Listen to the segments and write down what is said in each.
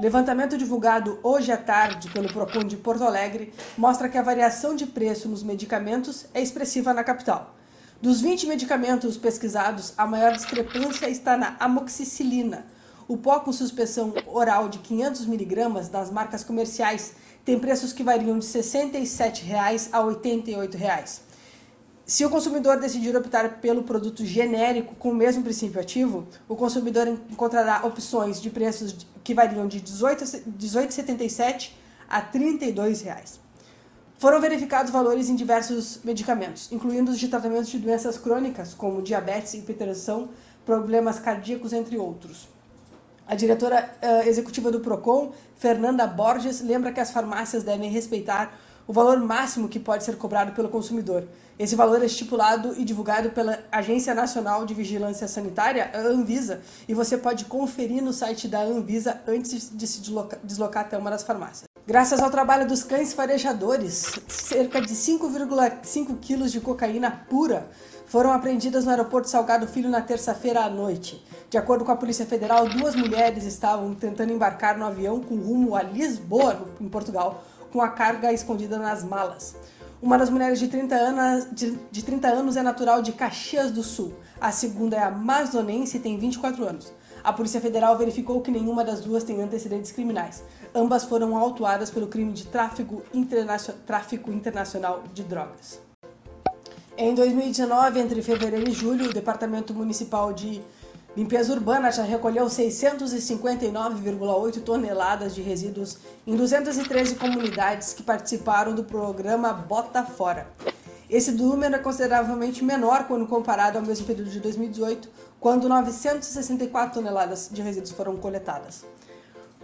Levantamento divulgado hoje à tarde pelo Procon de Porto Alegre mostra que a variação de preço nos medicamentos é expressiva na capital. Dos 20 medicamentos pesquisados, a maior discrepância está na amoxicilina. O pó com suspensão oral de 500mg das marcas comerciais tem preços que variam de R$ 67 a R$ 88. Se o consumidor decidir optar pelo produto genérico com o mesmo princípio ativo, o consumidor encontrará opções de preços que variam de R$ 18,77 a 32 reais. Foram verificados valores em diversos medicamentos, incluindo os de tratamento de doenças crônicas, como diabetes, hipertensão, problemas cardíacos, entre outros. A diretora uh, executiva do PROCON, Fernanda Borges, lembra que as farmácias devem respeitar o valor máximo que pode ser cobrado pelo consumidor. Esse valor é estipulado e divulgado pela Agência Nacional de Vigilância Sanitária, a Anvisa, e você pode conferir no site da Anvisa antes de se deslocar até uma das farmácias. Graças ao trabalho dos cães farejadores, cerca de 5,5 quilos de cocaína pura foram apreendidas no aeroporto Salgado Filho na terça-feira à noite. De acordo com a Polícia Federal, duas mulheres estavam tentando embarcar no avião com rumo a Lisboa, em Portugal, com a carga escondida nas malas. Uma das mulheres de 30, anos, de, de 30 anos é natural de Caxias do Sul. A segunda é amazonense e tem 24 anos. A Polícia Federal verificou que nenhuma das duas tem antecedentes criminais. Ambas foram autuadas pelo crime de tráfico, tráfico internacional de drogas. Em 2019, entre fevereiro e julho, o Departamento Municipal de Limpeza Urbana já recolheu 659,8 toneladas de resíduos em 213 comunidades que participaram do programa Bota Fora. Esse número é consideravelmente menor quando comparado ao mesmo período de 2018, quando 964 toneladas de resíduos foram coletadas.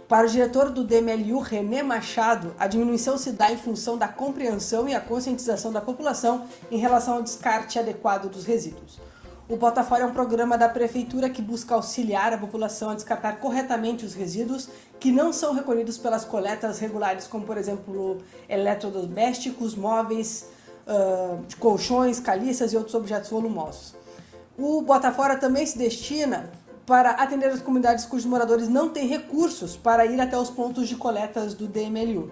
Para o diretor do DMLU, René Machado, a diminuição se dá em função da compreensão e a conscientização da população em relação ao descarte adequado dos resíduos. O Botafora é um programa da prefeitura que busca auxiliar a população a descartar corretamente os resíduos que não são recolhidos pelas coletas regulares, como por exemplo eletrodomésticos, móveis, uh, colchões, caliças e outros objetos volumosos. O Botafora também se destina para atender as comunidades cujos moradores não têm recursos para ir até os pontos de coletas do DMLU.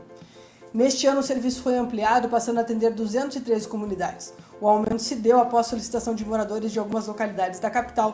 Neste ano, o serviço foi ampliado, passando a atender 213 comunidades. O aumento se deu após solicitação de moradores de algumas localidades da capital